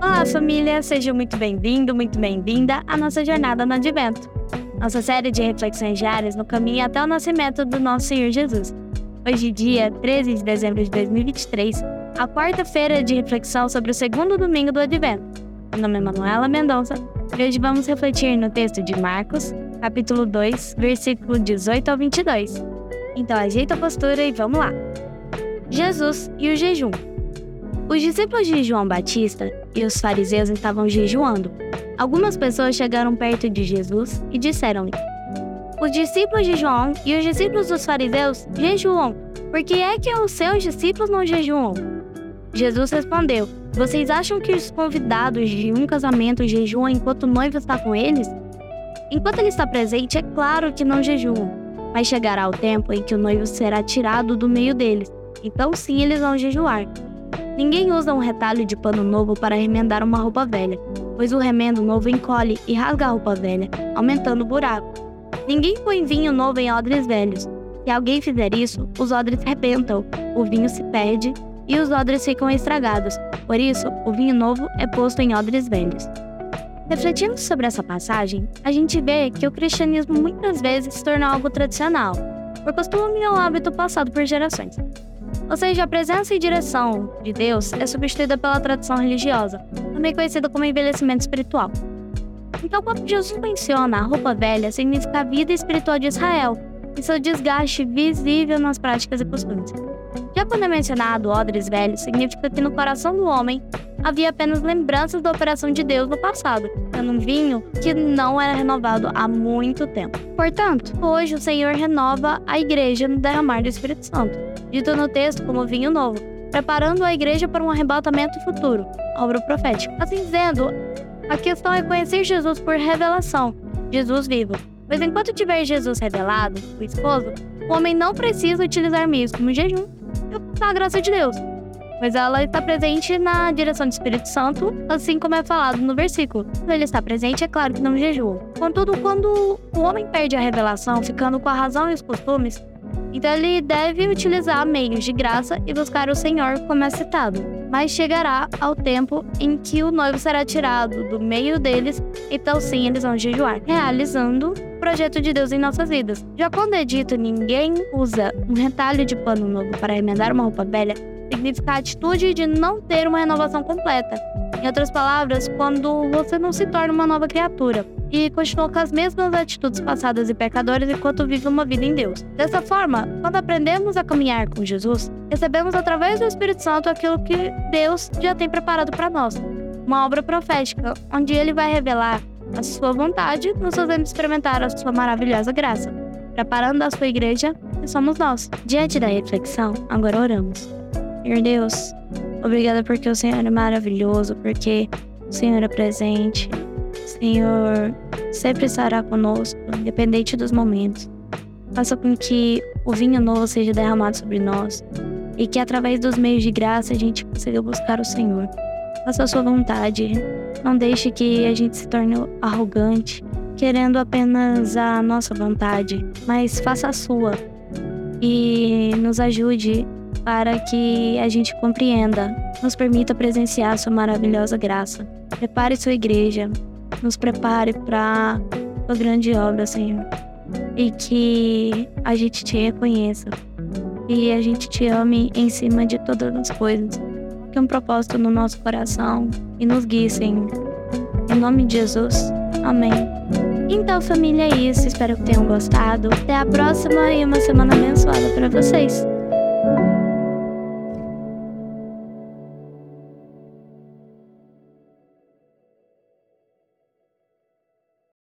Olá, família! Seja muito bem-vindo, muito bem-vinda à nossa jornada no Advento. Nossa série de reflexões diárias no caminho até o nascimento do nosso Senhor Jesus. Hoje, dia 13 de dezembro de 2023, a quarta-feira de reflexão sobre o segundo domingo do Advento. Meu nome é Manuela Mendonça e hoje vamos refletir no texto de Marcos, capítulo 2, versículo 18 ao 22. Então ajeita a postura e vamos lá. Jesus e o jejum. Os discípulos de João Batista e os fariseus estavam jejuando. Algumas pessoas chegaram perto de Jesus e disseram-lhe: Os discípulos de João e os discípulos dos fariseus jejuam, por que é que os seus discípulos não jejuam? Jesus respondeu: Vocês acham que os convidados de um casamento jejuam enquanto o noivo está com eles? Enquanto ele está presente, é claro que não jejuam, mas chegará o tempo em que o noivo será tirado do meio deles. Então sim eles vão jejuar. Ninguém usa um retalho de pano novo para remendar uma roupa velha, pois o remendo novo encolhe e rasga a roupa velha, aumentando o buraco. Ninguém põe vinho novo em odres velhos. Se alguém fizer isso, os odres rebentam, o vinho se perde e os odres ficam estragados. Por isso, o vinho novo é posto em odres velhos. Refletindo sobre essa passagem, a gente vê que o cristianismo muitas vezes se torna algo tradicional, por costume ou hábito passado por gerações. Ou seja, a presença e direção de Deus é substituída pela tradição religiosa, também conhecida como envelhecimento espiritual. Então, quando Jesus menciona a roupa velha, significa a vida espiritual de Israel e seu desgaste visível nas práticas e costumes. Já quando é mencionado odres velhos, significa que no coração do homem havia apenas lembranças da operação de Deus no passado, sendo um vinho que não era renovado há muito tempo. Portanto, hoje o Senhor renova a igreja no derramar do Espírito Santo dito no texto como vinho novo, preparando a igreja para um arrebatamento futuro, obra profética. Assim sendo, a questão é conhecer Jesus por revelação, Jesus vivo. Pois enquanto tiver Jesus revelado, o esposo, o homem não precisa utilizar meios como jejum e ocultar a graça de Deus, pois ela está presente na direção do Espírito Santo, assim como é falado no versículo. Quando ele está presente, é claro que não jejua. Contudo, quando o homem perde a revelação, ficando com a razão e os costumes, então ele deve utilizar meios de graça e buscar o Senhor, como é citado. Mas chegará ao tempo em que o noivo será tirado do meio deles, então sim eles vão jejuar, realizando projeto de Deus em nossas vidas. Já quando é dito ninguém usa um retalho de pano novo para remendar uma roupa velha, significa a atitude de não ter uma renovação completa. Em outras palavras, quando você não se torna uma nova criatura e continua com as mesmas atitudes passadas e pecadoras enquanto vive uma vida em Deus. Dessa forma, quando aprendemos a caminhar com Jesus, recebemos através do Espírito Santo aquilo que Deus já tem preparado para nós. Uma obra profética, onde ele vai revelar a sua vontade, nos fazendo experimentar a sua maravilhosa graça, preparando a sua igreja, somos nós. Diante da reflexão, agora oramos. Senhor Deus, obrigada porque o Senhor é maravilhoso, porque o Senhor é presente, Senhor sempre estará conosco, independente dos momentos. Faça com que o vinho novo seja derramado sobre nós e que através dos meios de graça a gente consiga buscar o Senhor. Faça a sua vontade. Não deixe que a gente se torne arrogante, querendo apenas a nossa vontade, mas faça a sua e nos ajude para que a gente compreenda, nos permita presenciar sua maravilhosa graça. Prepare sua igreja, nos prepare para a grande obra, Senhor. E que a gente te reconheça. E a gente te ame em cima de todas as coisas. Que um propósito no nosso coração e nos guie, Senhor. Em nome de Jesus. Amém. Então, família, é isso. Espero que tenham gostado. Até a próxima e uma semana abençoada para vocês.